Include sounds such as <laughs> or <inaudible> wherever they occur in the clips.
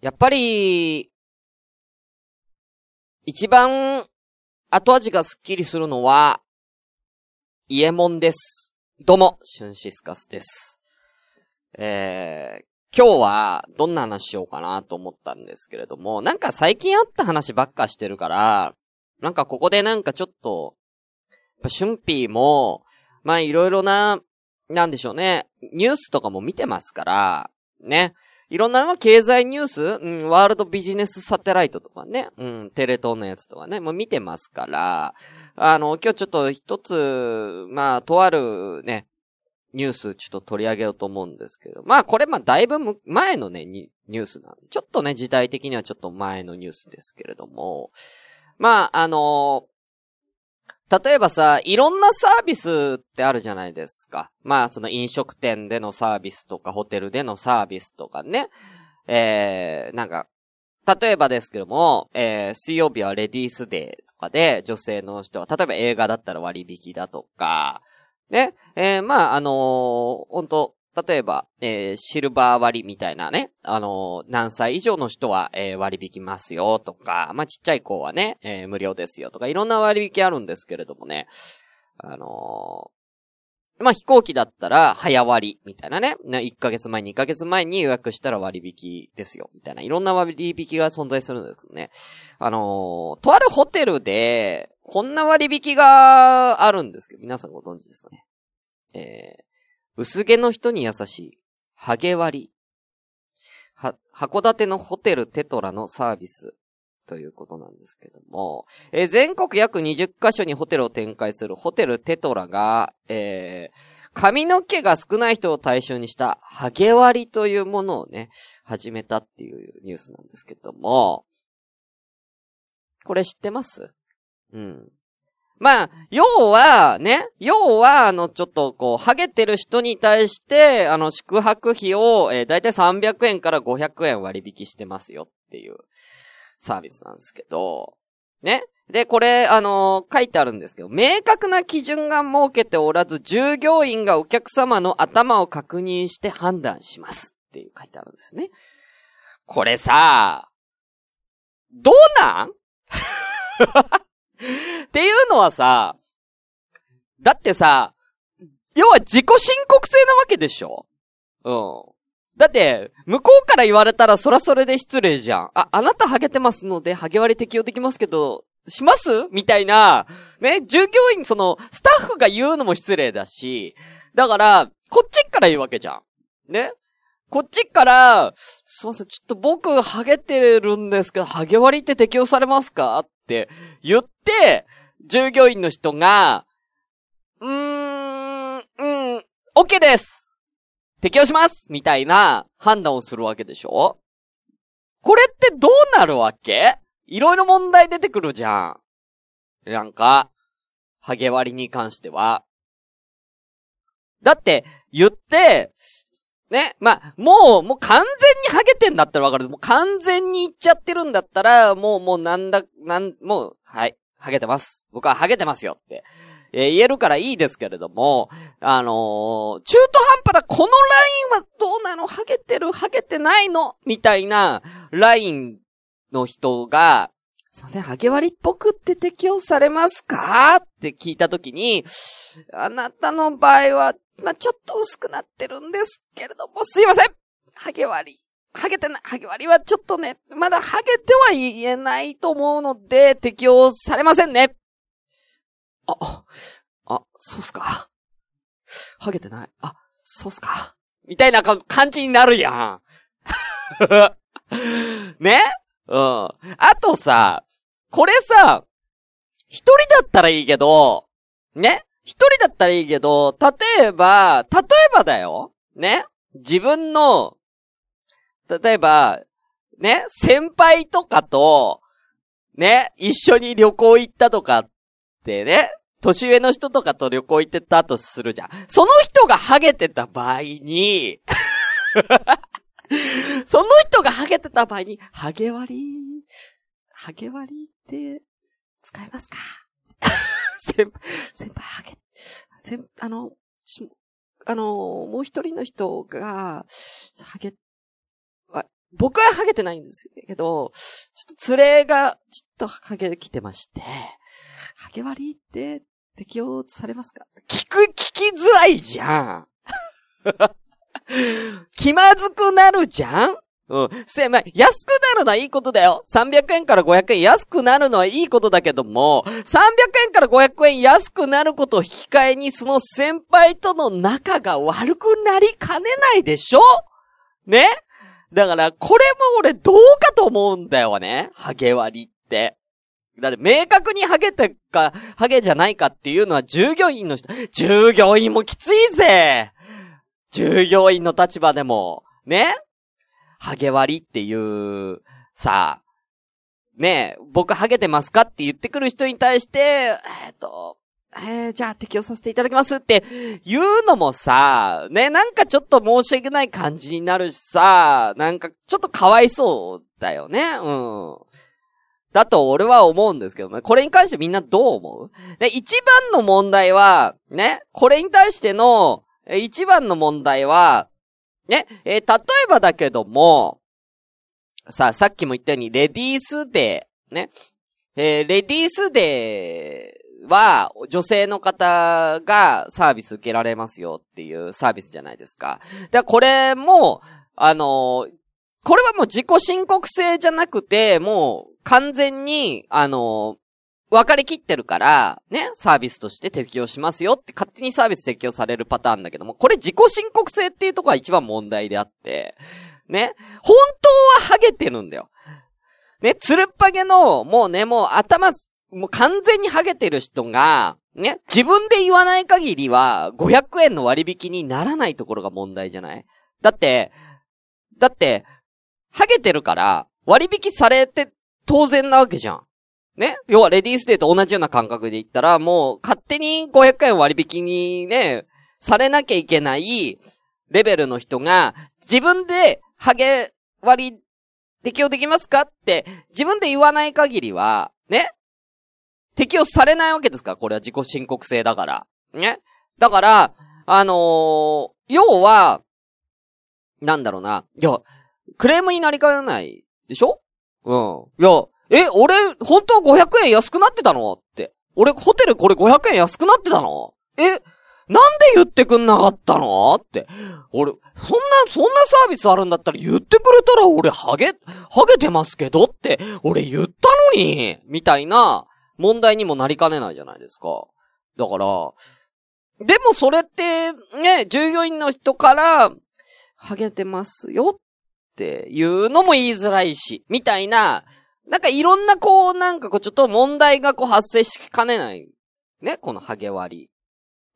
やっぱり、一番後味がスッキリするのは、イエモンです。どうも、シュンシスカスです。えー、今日はどんな話しようかなと思ったんですけれども、なんか最近あった話ばっかしてるから、なんかここでなんかちょっと、やっぱシュンピーも、まあいろいろな、なんでしょうね、ニュースとかも見てますから、ね。いろんなのは経済ニュース、うん、ワールドビジネスサテライトとかね、うん、テレ東のやつとかね、もう見てますから、あの、今日ちょっと一つ、まあ、とあるね、ニュースちょっと取り上げようと思うんですけど、まあこれまあだいぶ前のね、ニュースなんで、ちょっとね、時代的にはちょっと前のニュースですけれども、まああの例えばさ、いろんなサービスってあるじゃないですか。まあ、その飲食店でのサービスとか、ホテルでのサービスとかね。えー、なんか、例えばですけども、えー、水曜日はレディースデーとかで、女性の人は、例えば映画だったら割引だとか、ね、えー、まあ、あのー、本当例えば、えー、シルバー割みたいなね、あのー、何歳以上の人は、えー、割引ますよとか、まあ、ちっちゃい子はね、え無料ですよとか、いろんな割引あるんですけれどもね、あのまあ、飛行機だったら、早割みたいなね。1ヶ月前、2ヶ月前に予約したら割引ですよ。みたいな。いろんな割引が存在するんですけどね。あのとあるホテルで、こんな割引があるんですけど、皆さんご存知ですかね？え薄毛の人に優しい、ハゲ割り。は、函館のホテルテトラのサービス。ということなんですけども、えー、全国約20カ所にホテルを展開するホテルテトラが、えー、髪の毛が少ない人を対象にしたハゲ割りというものをね、始めたっていうニュースなんですけども、これ知ってます？うん。まあ、要は、ね、要は、あの、ちょっと、こう、ハゲてる人に対して、あの、宿泊費を、えー、だいたい300円から500円割引してますよっていうサービスなんですけど、ね。で、これ、あのー、書いてあるんですけど、明確な基準が設けておらず、従業員がお客様の頭を確認して判断しますっていう書いてあるんですね。これさ、どうなん？<laughs> っていうのはさ、だってさ、要は自己申告制なわけでしょ？うん。だって、向こうから言われたらそらそれで失礼じゃん。あ、あなたハゲてますので、ハゲ割り適用できますけど、します？みたいな、ね、従業員、その、スタッフが言うのも失礼だし、だから、こっちから言うわけじゃん。ね？こっちから、すいません、ちょっと僕、ハゲてるんですけど、ハゲ割りって適用されますか？って言って、従業員の人が、うーん、うん、OK です！適用します！みたいな判断をするわけでしょ？これってどうなるわけ？いろいろ問題出てくるじゃん。なんか、ハゲ割りに関しては。だって、言って、ね、まあ、もう、もう完全にハゲてんだったらわかる。もう完全に言っちゃってるんだったら、もう、もうなんだ、なん、もう、はい。ハゲてます。僕はハゲてますよって、えー、言えるからいいですけれども、あのー、中途半端なこのラインはどうなの？ハゲてる？ハゲてないの？みたいなラインの人が、すいません、ハゲ割りっぽくって適用されますか？って聞いたときに、あなたの場合は、ま、ちょっと薄くなってるんですけれども、すいませんハゲ割りハゲてない、ハゲ割りはちょっとね、まだハゲては言えないと思うので、適用されませんね。あ、あ、そうっすか。ハゲてない。あ、そうっすか。みたいな感じになるやん。<laughs> ね？うん。あとさ、これさ、一人だったらいいけど、ね？一人だったらいいけど、例えば、例えばだよ。ね？自分の例えば、ね、先輩とかと、ね、一緒に旅行行ったとかってね、年上の人とかと旅行行ってたとするじゃん。その人がハゲてた場合に <laughs> その人がハゲてた場合に、ハゲ割り、ハゲ割りって使えますか？<laughs> 先輩、先輩ハゲ、先、あの、あの、もう一人の人が、ハゲ僕はハゲてないんですけど、ちょっと連れが、ちょっとハゲてきてまして、ハゲ割りって適用されますか？聞く、聞きづらいじゃん。<laughs> 気まずくなるじゃんうん。せ、まあ、安くなるのはいいことだよ。300円から500円安くなるのはいいことだけども、300円から500円安くなることを引き換えに、その先輩との仲が悪くなりかねないでしょ？ね？だから、これも俺どうかと思うんだよね。ハゲ割りって。だって明確にハゲてか、ハゲじゃないかっていうのは従業員の人、従業員もきついぜ従業員の立場でも、ね？ハゲ割りっていう、さ、ねえ、僕ハゲてますかって言ってくる人に対して、えっ、と、えー、じゃあ適用させていただきますって言うのもさ、ね、なんかちょっと申し訳ない感じになるしさ、なんかちょっとかわいそうだよね、うん。だと俺は思うんですけどね。これに関してみんなどう思う？で、一番の問題は、ね、これに対しての、一番の問題は、ね、えー、例えばだけども、さあ、さっきも言ったように、レディースデー、ね、えー、レディースデーは、女性の方がサービス受けられますよっていうサービスじゃないですか。で、これも、あのー、これはもう自己申告制じゃなくて、もう完全に、あの、分かりきってるから、ね、サービスとして適用しますよって勝手にサービス適用されるパターンだけども、これ自己申告制っていうとこが一番問題であって、ね、本当はハゲてるんだよ。ね、つるっぱげの、もうね、もう頭、もう完全にハゲてる人が、ね、自分で言わない限りは、500円の割引にならないところが問題じゃない？だって、だって、ハゲてるから、割引されて当然なわけじゃん。ね要はレディースデーと同じような感覚で言ったら、もう勝手に500円割引にね、されなきゃいけないレベルの人が、自分でハゲ割適用できますかって自分で言わない限りは、ね適用されないわけですから、これは自己申告制だから。ねだから、あのー、要は、なんだろうな。いや、クレームになりかねないでしょ？うん。いや、え、俺、本当は500円安くなってたの？って。俺、ホテルこれ500円安くなってたの？え、なんで言ってくんなかったの？って。俺、そんな、そんなサービスあるんだったら言ってくれたら俺、ハゲ、ハゲてますけど？って、俺言ったのにみたいな問題にもなりかねないじゃないですか。だから、でもそれって、ね、従業員の人から、ハゲてますよっていうのも言いづらいし、みたいな、なんかいろんなこう、なんかこうちょっと問題がこう発生しかねない。ね、このハゲ割り。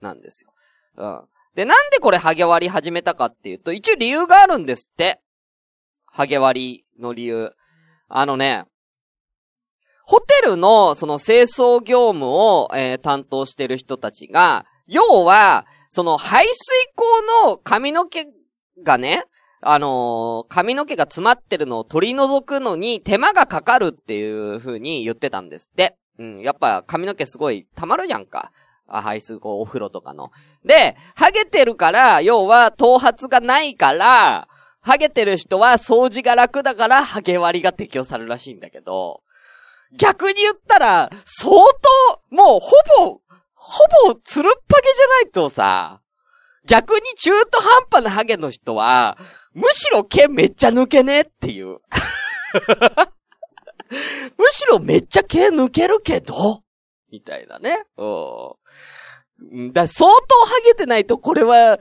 なんですよ。うん。で、なんでこれハゲ割り始めたかっていうと、一応理由があるんですって。ハゲ割りの理由。あのね、ホテルのその清掃業務を、えー、担当してる人たちが、要は、その排水口の髪の毛がね、あのー、髪の毛が詰まってるのを取り除くのに手間がかかるっていう風に言ってたんですって。うん、やっぱ髪の毛すごい溜まるやんか。あ、排水口お風呂とかの。で、ハゲてるから、要は頭髪がないから、ハゲてる人は掃除が楽だから、ハゲ割りが適用されるらしいんだけど、逆に言ったら、相当、もうほぼ、ほぼつるっぱげじゃないとさ、逆に中途半端なハゲの人は、むしろ毛めっちゃ抜けねえっていう。<laughs> むしろめっちゃ毛抜けるけど、みたいなね。うん。だ相当ハゲてないとこれは、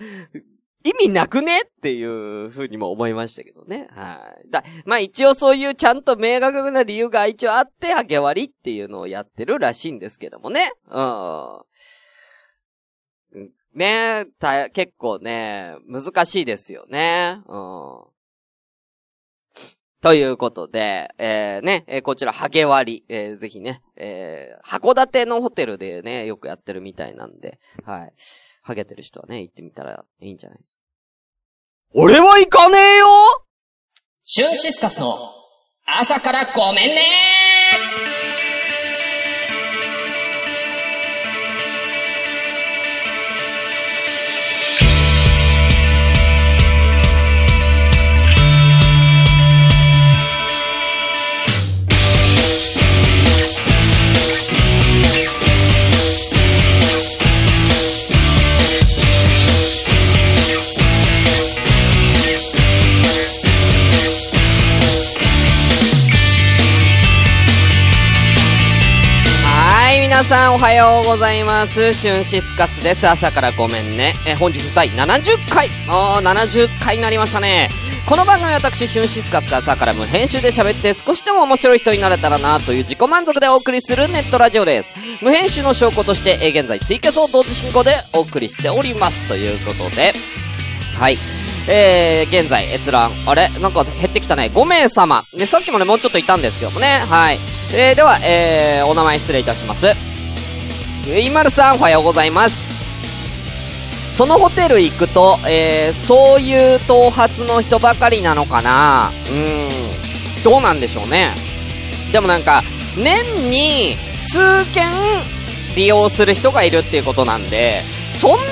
意味なくねっていうふうにも思いましたけどね。はい。だ、まあ一応そういうちゃんと明確な理由が一応あって、ハゲ割りっていうのをやってるらしいんですけどもね。うん。ねた、結構ね、難しいですよね。うん。ということで、えー、ね、えー、こちら、ハゲ割り、えー、ぜひね、えー、函館のホテルでね、よくやってるみたいなんで、はい。ハゲてる人はね、行ってみたらいいんじゃないですか。俺は行かねえよシュンシスカスの朝からごめんねー皆さんおはようございます。シュンシスカスです。朝からごめんね。え、本日第70回。あー、70回になりましたね。この番組は私、シュンシスカスが朝から無編集で喋って少しでも面白い人になれたらなという自己満足でお送りするネットラジオです。無編集の証拠として、え現在ツイキャスを同時進行でお送りしております。ということで、<laughs> はい。えー、現在閲覧、あれ？なんか減ってきたね。5名様。ね、さっきもね、もうちょっといたんですけどもね。はい。えー、では、えー、お名前失礼いたします。ゆいまるさん、おはようございます。そのホテル行くと、えー、そういう頭髪の人ばかりなのかな？うーん、どうなんでしょうね。でもなんか、年に数件利用する人がいるっていうことなんで、そんなに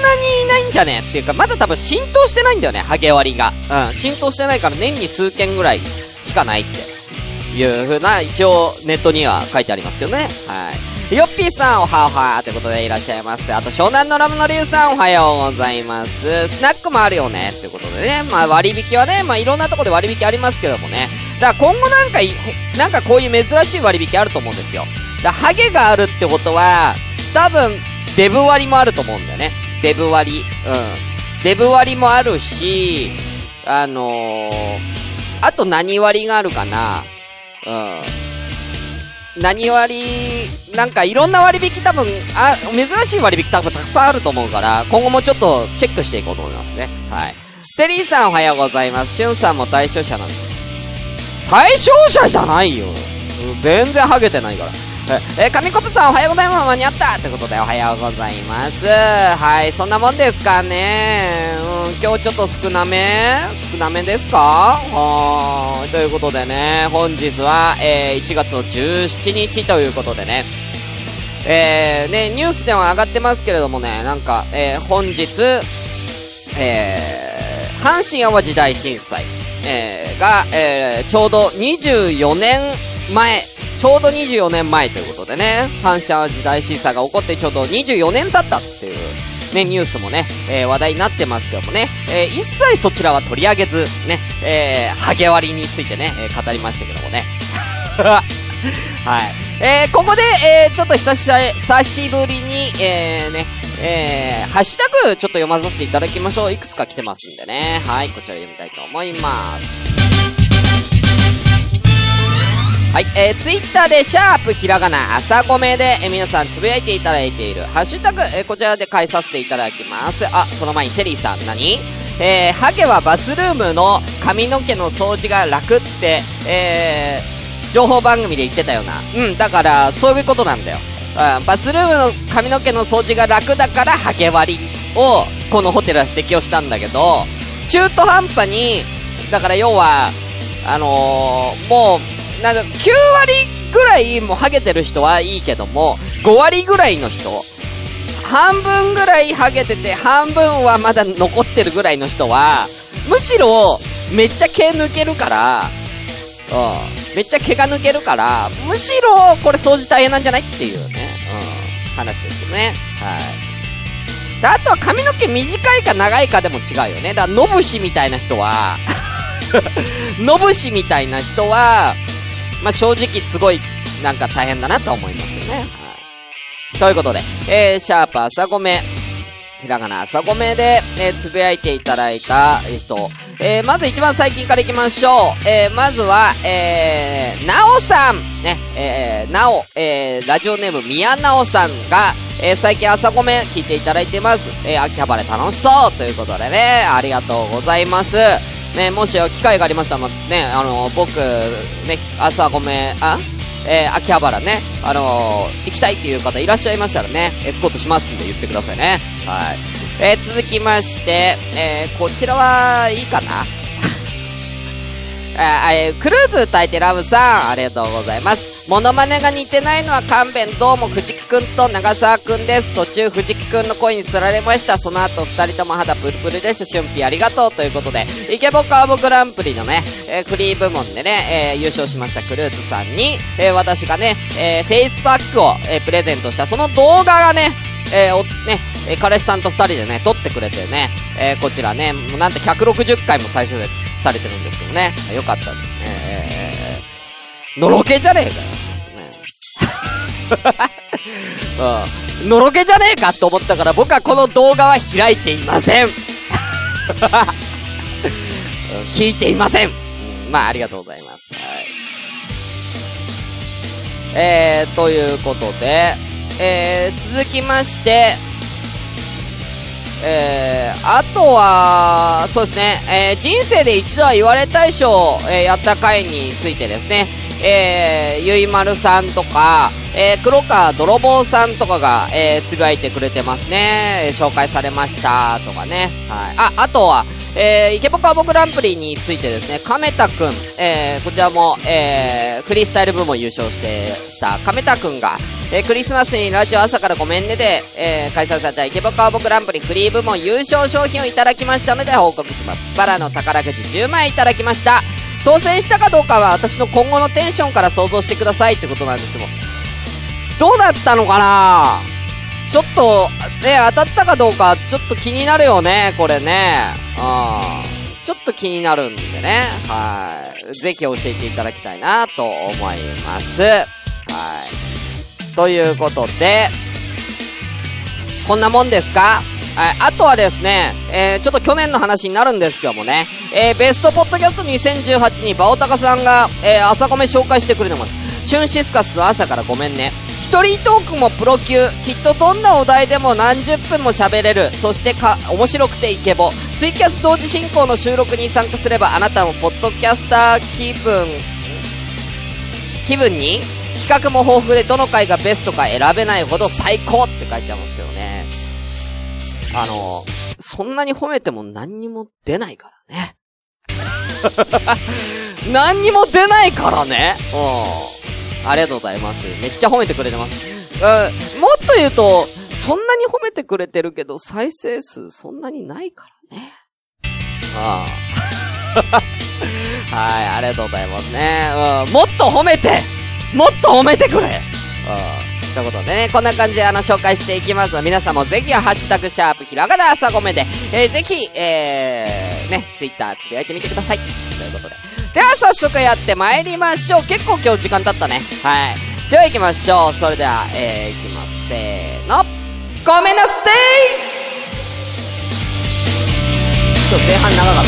いないんじゃね？っていうか、まだ多分浸透してないんだよね、ハゲ割りが。うん、浸透してないから年に数件ぐらいしかないっていう風な、一応ネットには書いてありますけどね。はい。よっぴーさん、おはおはということでいらっしゃいます。あと、湘南のラムのりゅうさん、おはようございます。スナックもあるよね、ってことでね。まあ、割引はね、まあ、いろんなとこで割引ありますけどもね。だから今後なんか、なんかこういう珍しい割引あると思うんですよ。だハゲがあるってことは、多分、デブ割もあると思うんだよね。デブ割。うん。デブ割もあるし、あのー、あと何割があるかなうん。何割、なんかいろんな割引多分、あ、珍しい割引多分たくさんあると思うから、今後もちょっとチェックしていこうと思いますね。はい。テリーさんおはようございます。シュンさんも対象者なんです。対象者じゃないよ。全然ハゲてないから。え、紙コップさんおはようございます。間に合ったってことでおはようございます。はい、そんなもんですかね。今日ちょっと少なめ？少なめですか？はーということでね、本日は、えー、1月の17日ということでね、えー、ね、ニュースでは上がってますけれどもね、なんか、えー、本日、えー、阪神淡路大震災、えー、が、えー、ちょうど24年前ちょうど24年前ということでね、反射時代震災が起こってちょうど24年経ったっていう、ね、ニュースもね、えー、話題になってますけどもね、えー、一切そちらは取り上げず、ね、えー、ハゲ割りについてね、えー、語りましたけどもね。<laughs> はい。えー、ここで、えー、ちょっと久し久しぶりに、えー、ね、えー、ハッシュタグちょっと読ませていただきましょう。いくつか来てますんでね。はい、こちら読みたいと思います。はい、えー、ツイッターでシャープひらがな朝ごめで、えー、皆さんつぶやいていただいているハッシュタグ、えー、こちらで返させていただきます。あ、その前にテリーさん何？えー、ハゲはバスルームの髪の毛の掃除が楽って、えー、情報番組で言ってたよな。うん、だから、そういうことなんだよ。うん、バスルームの髪の毛の掃除が楽だから、ハゲ割りを、このホテルは適用したんだけど、中途半端に、だから要は、あのー、もう、なんか、9割ぐらいもうハゲてる人はいいけども、5割ぐらいの人、半分ぐらいハゲてて、半分はまだ残ってるぐらいの人は、むしろ、めっちゃ毛抜けるから、うん、めっちゃ毛が抜けるから、むしろ、これ掃除大変なんじゃないっていうね、うん、話ですよね。はい。あとは髪の毛短いか長いかでも違うよね。だから、のぶしみたいな人は <laughs> のぶしみたいな人は、まあ、正直すごい、なんか大変だなと思いますよね。はい。ということで、えー、シャープ朝ごめ、ひらがな朝ごめで、えー、つぶやいていただいた人、えー、まず一番最近からいきましょう。えー、まずは、えー、なおさん。ね、えー、なお、えー、ラジオネーム宮なおさんが、えー、最近朝ごめ聞いていただいてます。えー、秋葉原楽しそうということでね、ありがとうございます。ね、もし機会がありましたら、ね、あの、僕、ね、朝ごめん、あ？えー、秋葉原ね、あのー、行きたいっていう方いらっしゃいましたらね、エスコートしますんで言ってくださいね。はい。えー、続きまして、え、こちらはいいかな？え、クルーズ歌いてラブさん、ありがとうございます。モノマネが似てないのは勘弁、どうも藤木くんと長澤くんです。途中藤木くんの声に釣られました。その後二人とも肌プルプルでしゅんぴありがとうということで、イケボカーボグランプリのね、えー、フリー部門でね、えー、優勝しましたクルーズさんに、えー、私がね、えー、フェイスパックを、えー、プレゼントした、その動画がね、えー、お、ね、えー、彼氏さんと二人でね、撮ってくれてね、えー、こちらね、なんと160回も再生されてるんですけどね。よかったですね。のろけじゃねえかよ。<laughs> うん。のろけじゃねえかと思ったから僕はこの動画は開いていません。<laughs> 聞いていません。うん、まあ、ありがとうございます。はい。えー、ということで、えー、続きまして、えー、あとは、そうですね、えー、人生で一度は言われたい賞を、えー、やった回についてですね、えー、ゆいまるさんとか、えー、黒川泥棒さんとかが、えー、つぶやいてくれてますね。紹介されましたとかね。はい。あ、あとは、えー、イケボカボグランプリについてですね、亀田くん、えー、こちらも、えー、フリースタイル部門優勝して、した亀田くんが、えー、クリスマスにラジオ朝からごめんねで、えー、開催されたイケボカボグランプリフリー部門優勝商品をいただきましたので報告します。バラの宝くじ10枚いただきました。当選したかどうかは私の今後のテンションから想像してくださいってことなんですけど、どうだったのかな？ちょっと、ね、当たったかどうか、ちょっと気になるよね、これね。うん。ちょっと気になるんでね。はい。ぜひ教えていただきたいなと思います。はい。ということで、こんなもんですか？はい。あとはですね、えー、ちょっと去年の話になるんですけどもね、えー、ベストポッドキャスト2018にバオタカさんが、えー、朝米紹介してくれてます。シュンシスカスは朝からごめんね。一人トークもプロ級。きっとどんなお題でも何十分も喋れる。そしてか、面白くてイケボ。ツイキャス同時進行の収録に参加すればあなたもポッドキャスター気分、気分に企画も豊富でどの回がベストか選べないほど最高って書いてありますけど。あの、そんなに褒めても何にも出ないからね。<laughs> 何にも出ないからね。うん。ありがとうございます。めっちゃ褒めてくれてます。うん。もっと言うと、そんなに褒めてくれてるけど、再生数そんなにないからね。ああ。<laughs> はい、ありがとうございますね。うん。もっと褒めてもっと褒めてくれうん。ということでね、こんな感じであの、紹介していきますので、皆さんもぜひ、ハッシュタグ、シャープ、ひらがな、朝ごめで、えー、ぜひ、えー、ね、ツイッターつぶやいてみてください。ということで。では、早速やって参りましょう。結構今日時間経ったね。はい。では行きましょう。それでは、えー、行きます。せーの。ごめんなさい今日前半長かっ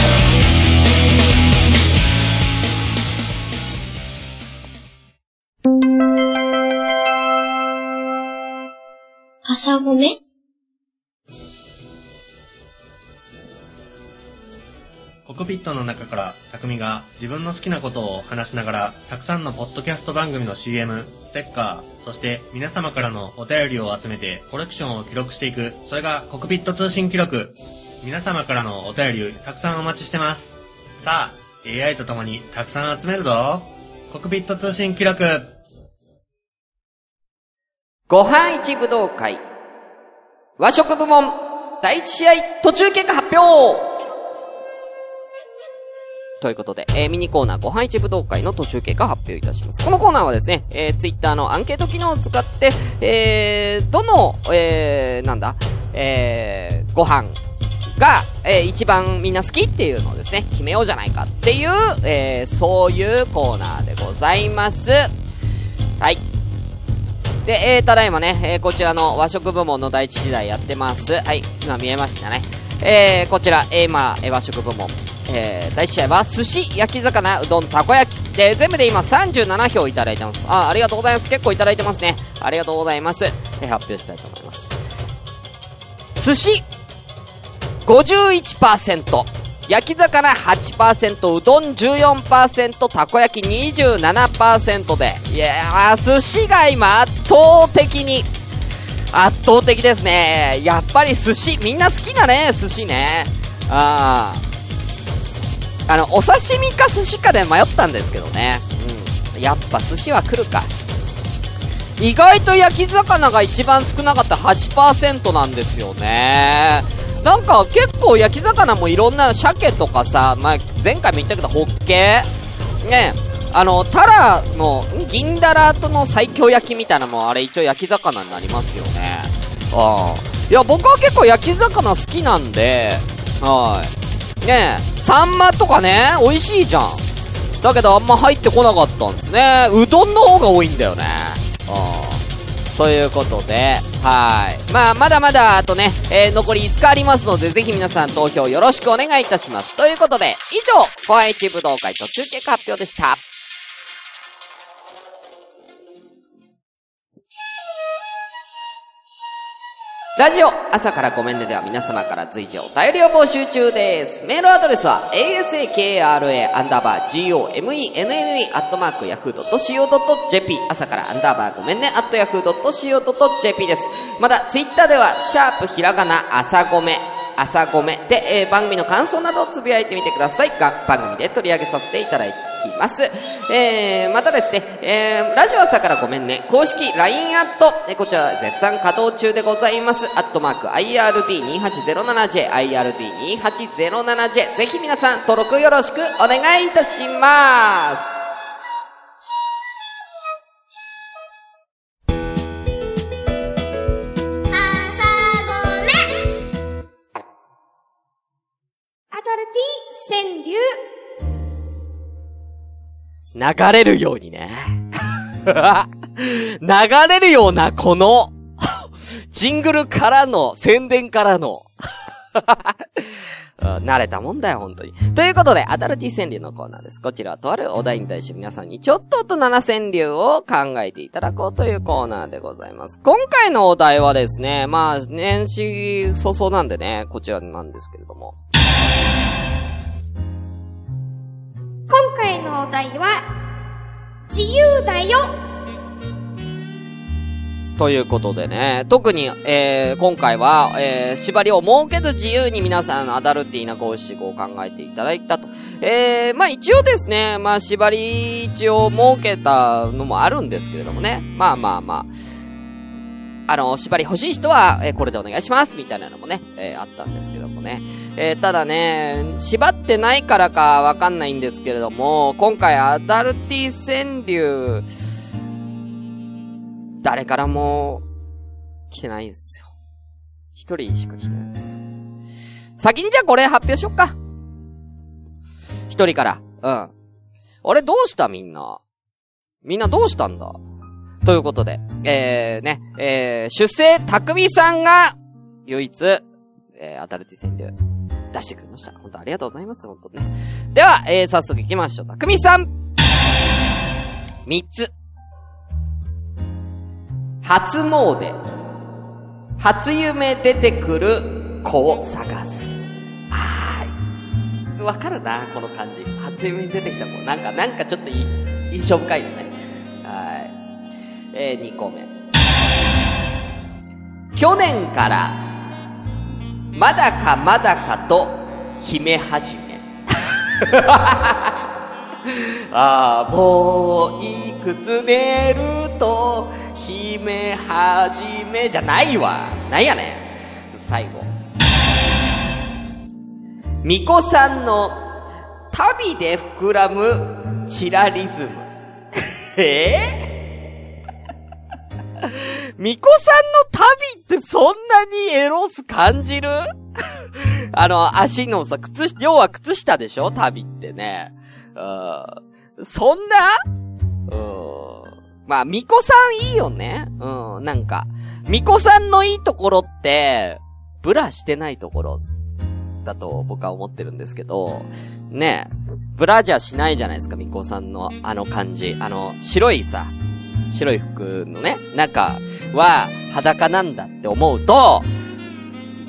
た。朝ごめ？コクピットの中から匠が自分の好きなことを話しながらたくさんのポッドキャスト番組の CM、ステッカー、そして皆様からのお便りを集めてコレクションを記録していく。それがコクピット通信記録。皆様からのお便りたくさんお待ちしてます。さあ、AI と共にたくさん集めるぞ。コクピット通信記録。ご飯一武道会。和食部門、第一試合、途中結果発表ということで、えー、ミニコーナーご飯一武道会の途中経過発表いたします。このコーナーはですね、えー、ツイッターのアンケート機能を使って、えー、どの、えー、なんだ、えー、ご飯が、えー、一番みんな好きっていうのをですね、決めようじゃないかっていう、えー、そういうコーナーでございます。はい。で、えー、ただいまね、えー、こちらの和食部門の第一次第やってます。はい、今見えますかね。えー、こちら、えー、今、和食部門。えー、第一試合は、寿司、焼き魚、うどん、たこ焼き。で、全部で今37票いただいてます。あ、ありがとうございます。結構いただいてますね。ありがとうございます。え発表したいと思います。寿司、51%。焼き魚8%、うどん14%、たこ焼き27%で。いやー、寿司が今圧倒的に、圧倒的ですね。やっぱり寿司、みんな好きだね、寿司ね。ああ。あの、お刺身か寿司かで迷ったんですけどね。うん。やっぱ寿司は来るか。意外と焼き魚が一番少なかった8%なんですよね。なんか結構焼き魚もいろんな鮭とかさ、まあ、前回も言ったけど、ホッケねあの、タラの、銀だらとの最強焼きみたいなのもあれ一応焼き魚になりますよね。ああ。いや、僕は結構焼き魚好きなんで、はい。ねえ、サンマとかね、美味しいじゃん。だけどあんま入ってこなかったんですね。うどんの方が多いんだよね。ああ。ということで、はい。まあ、まだまだ、あとね、えー、残り5日ありますので、ぜひ皆さん投票よろしくお願いいたします。ということで、以上、ホワイチ武道会と中継発表でした。ラジオ、朝からごめんねでは皆様から随時お便りを募集中です。メールアドレスは、asakra アンダーバー gomenne アットマーク yahoo.co.jp 朝からアンダーバーごめんねアット yahoo.co.jp です。また、ツイッターでは、シャープひらがな朝ごめ朝ごめで、えー、番組の感想などをつぶやいてみてください。が番組で取り上げさせていただきます。えー、またですね、えー、ラジオ朝からごめんね、公式 LINE アット、えこちら絶賛稼働中でございます。アットマーク IRD2807J、IRD2807J、ぜひ皆さん登録よろしくお願いいたします。流れるようにね。<laughs> 流れるようなこのジングルからの、宣伝からの <laughs> 慣れたもんだよ、本当に。ということで、アダルティ川柳のコーナーです。こちらはとあるお題に対して皆さんにちょっと大人な川柳を考えていただこうというコーナーでございます。今回のお題はですね、まあ、年始早々なんでね、こちらなんですけれども。今回のお題は、自由だよということでね、特に、えー、今回は、えー、縛りを設けず自由に皆さんアダルティーな五七五を考えていただいたと。えー、まあ一応ですね、まあ縛り一応設けたのもあるんですけれどもね。まあまあまあ。あの、縛り欲しい人は、えー、これでお願いしますみたいなのもね、えー、あったんですけどもね。えー、ただね、縛ってないからかわかんないんですけれども、今回アダルティ川柳、誰からも来てないんですよ。一人しか来てないんですよ。先にじゃあこれ発表しよっか。一人から。うん。あれどうしたみんな？みんなどうしたんだ？ということで、えー、ね、えー、出世匠さんが、唯一、えー、アダルティ戦で出してくれました。本当ありがとうございます、本当ね。では、えー、早速行きましょう。匠さん三つ。初詣。初夢出てくる子を探す。あー、わかるな、この感じ。初夢出てきた子。なんか、なんかちょっといい印象深いよね。えー、2個目。去年から、まだかまだかと、秘め始め。<laughs> ああ、もう、いくつ寝ると、秘め始めじゃないわ。なんやねん。最後。巫女さんの旅で膨らむチラリズム。え <laughs> えー？<laughs> 巫女さんの旅ってそんなにエロス感じる？<laughs> あの、足のさ、靴、要は靴下でしょ？旅ってね。うん。そんな？うん。まあ、巫女さんいいよね。うん、なんか。巫女さんのいいところって、ブラしてないところだと僕は思ってるんですけど、ねブラジャーしないじゃないですか、巫女さんのあの感じ。あの、白いさ、白い服のね、中は裸なんだって思うと、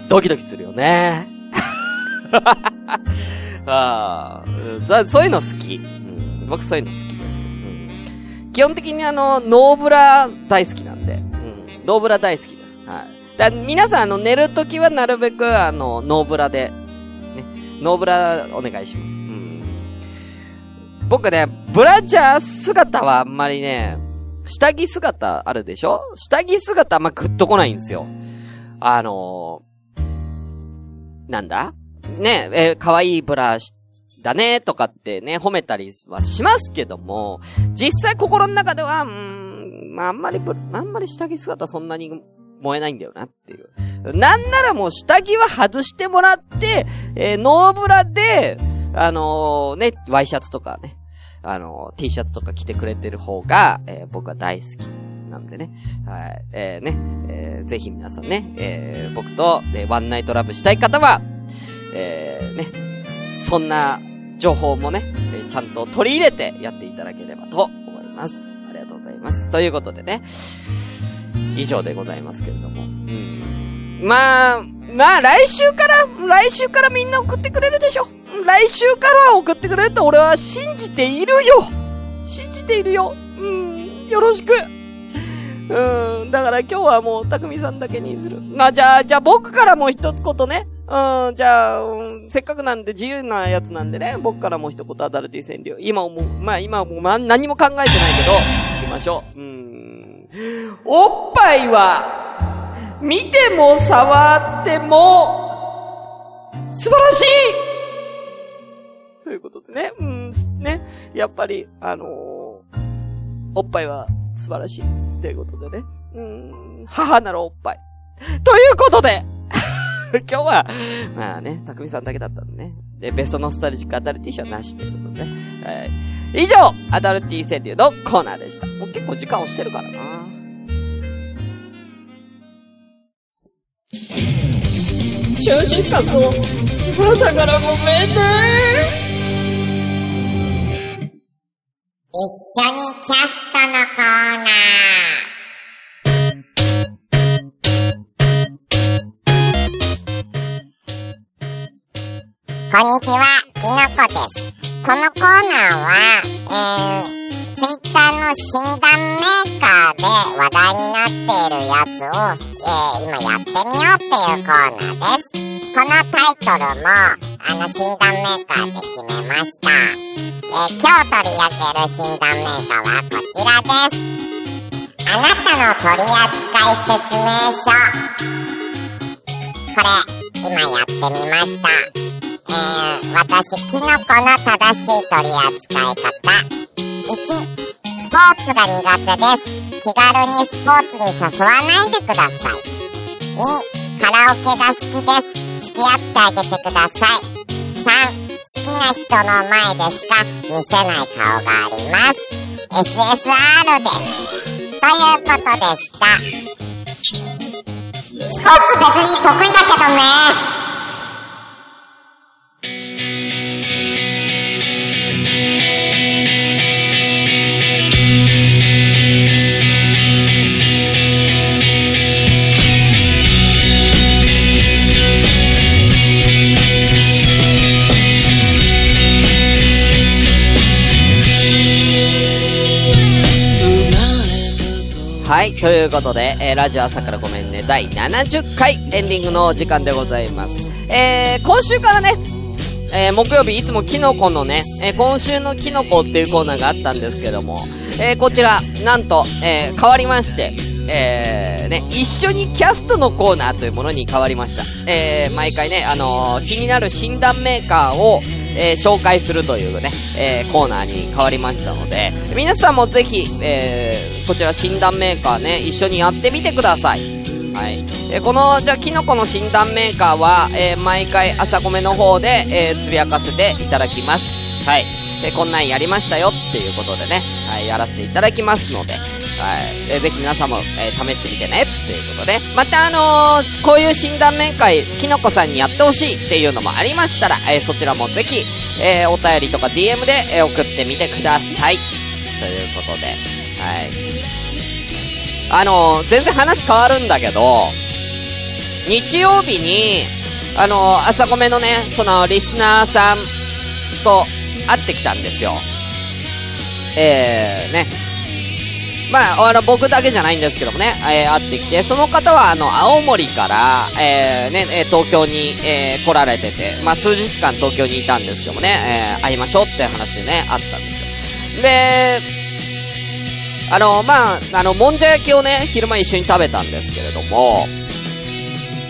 ドキドキするよね。<laughs> あ、そういうの好き、うん。僕そういうの好きです。うん、基本的にあの、ノーブラ大好きなんで、うん、ノーブラ大好きです。はい。だ皆さんあの、寝るときはなるべくあの、ノーブラで、ね、ノーブラお願いします。うん。僕ね、ブラジャー姿はあんまりね、下着姿あるでしょ？下着姿あんまグッとこないんですよ。あのー、なんだ？ねえ、ー、可愛いブラだねとかってね、褒めたりはしますけども、実際心の中では、うーん、まあ、あんまりあんまり下着姿そんなに燃えないんだよなっていう。なんならもう下着は外してもらって、えー、ノーブラで、あのー、ね、ワイシャツとかね、あの、T シャツとか着てくれてる方が、えー、僕は大好きなんでね。はい。えー、ね、えー、ぜひ皆さんね、えー、僕と、えー、ワンナイトラブしたい方は、えー、ね、そんな情報もね、えー、ちゃんと取り入れてやっていただければと思います。ありがとうございます。ということでね、以上でございますけれども。うん。まあ、まあ、来週から、来週からみんな送ってくれるでしょ。来週からは送ってくれると俺は信じているよ。信じているよ。うん、よろしく。うん、だから今日はもう、たくみさんだけにする。まあ、じゃあ、じゃあ僕からも一つことね。うん、じゃあ、うん、せっかくなんで自由なやつなんでね、僕からも一言アダルティ川柳。今もう、まあ今はもう、ま、何も考えてないけど、行きましょう。うん。おっぱいは、見ても触っても、素晴らしい。ということでね、うん、ね、やっぱり、あのー、おっぱいは素晴らしい。ということでね、うん、母なるおっぱい。ということで <laughs> 今日は、まあね、たくみさんだけだったんでね。で、ベストノスタルジックアダルティー賞なしということでね。はい。以上、アダルティー川柳のコーナーでした。もう結構時間押してるからな。シューシスカスの朝からごめんね一緒にキャストのコーナー。こんにちは、きのこです。このコーナーは、えー、ツイッターの診断メーカーで話題になっているやつを、えー、今やってみようっていうコーナーです。このタイトルも、あの診断メーカーで決めました。えー、今日取り上げる診断メーカーはこちらです。あなたの取り扱い説明書。これ、今やってみました。えー、私、キノコの正しい取り扱い方。1、スポーツが苦手です。気軽にスポーツに誘わないでください。2、カラオケが好きです。付き合ってあげてください。3、きな人の前でしか見せない顔があります。SSR です。ということでした。スポーツ別に得意だけどね。ということで、えー、ラジオ朝からごめんね、第70回エンディングの時間でございます。えー、今週からね、えー、木曜日、いつもキノコのね、え、今週のキノコっていうコーナーがあったんですけども、え、こちら、なんと、え、変わりまして、えー、ね、一緒にキャストのコーナーというものに変わりました。えー、毎回ね、あの、気になる診断メーカーを、えー、紹介するというね、えー、コーナーに変わりましたので、皆さんもぜひ、えー、こちら診断メーカーね、一緒にやってみてください。はい。えー、この、じゃあ、キノコの診断メーカーは、えー、毎回朝米の方で、えー、つぶやかせていただきます。はい。えー、こんなんやりましたよっていうことでね、はい、やらせていただきますので、はい。えー、ぜひ皆さんも、えー、試してみてね、っていうことで。また、あのー、こういう診断面会、きのこさんにやってほしいっていうのもありましたら、えー、そちらもぜひ、えー、お便りとか DM で、えー、送ってみてください。ということで、はい。あの、全然話変わるんだけど、日曜日に、あの、朝ごめのね、その、リスナーさんと会ってきたんですよ。えー、ね、まあ、あの、僕だけじゃないんですけどもね、えー、会ってきて、その方は、あの、青森から、えー、ね、東京に、えー、来られてて、まあ、数日間東京にいたんですけどもね、えー、会いましょうって話でね、あったんですよ。で、あの、まあ、あの、もんじゃ焼きをね、昼間一緒に食べたんですけれども、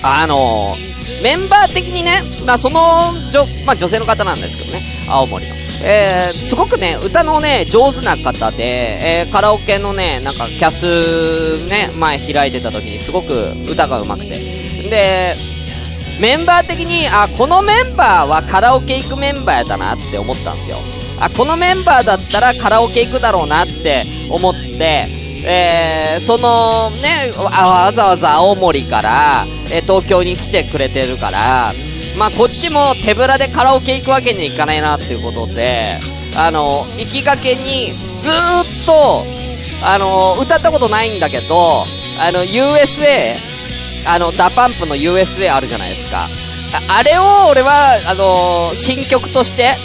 あの、メンバー的にね、まあ、その、女、まあ、女性の方なんですけどね、青森の。えー、すごくね、歌のね、上手な方で、えー、カラオケのね、なんか、キャス、ね、前開いてた時にすごく歌が上手くて。で、メンバー的に、あ、このメンバーはカラオケ行くメンバーだなって思ったんですよ。あ、このメンバーだったらカラオケ行くだろうなって思って、えー、そのね、わざわざ青森から、え東京に来てくれてるから、まあこっちも手ぶらでカラオケ行くわけにいかないなっていうことで、あの、行きがけにずーっと、あの、歌ったことないんだけど、あの、USA、あの、 DA PUMP の USA あるじゃないですか。ああれを俺は、あの新曲として、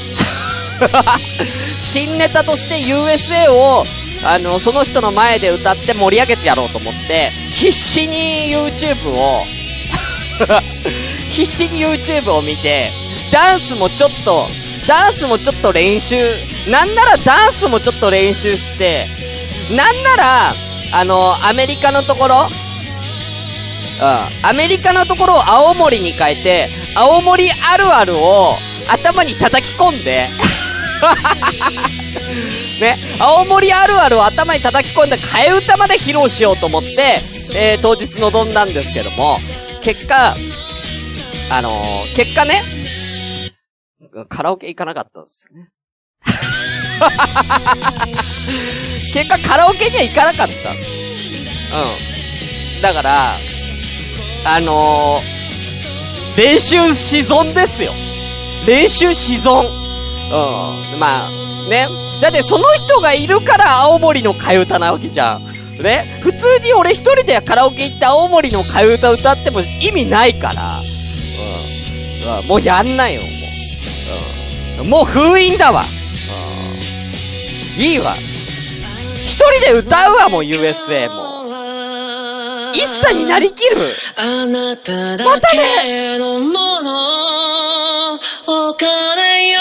<laughs> 新ネタとして USA を、あの、その人の前で歌って盛り上げてやろうと思って、必死に YouTube を、<laughs> 必死に YouTube を見て、ダンスもちょっと、ダンスもちょっと練習、なんならダンスもちょっと練習して、なんなら、あの、アメリカのところ、うん。アメリカのところを青森に変えて、青森あるあるを頭に叩き込んで、<laughs> ね、青森あるあるを頭に叩き込んで替え歌まで披露しようと思って、えー、当日臨んだんですけども、結果、あのー結果ね、カラオケ行かなかったんですよね。<laughs> 結果カラオケには行かなかった。うん。だから、あのー、練習し損ですよ。練習し損。うん。まあ、ね。だってその人がいるから青森の替え歌なわけじゃん。ね。普通に俺一人でカラオケ行って青森の替え歌歌っても意味ないから。ん、もうやんないよ、もう。うん、もう封印だわ。うん、いいわ。一人で歌うわ、もう USA も。一茶になりきる。またね、よ。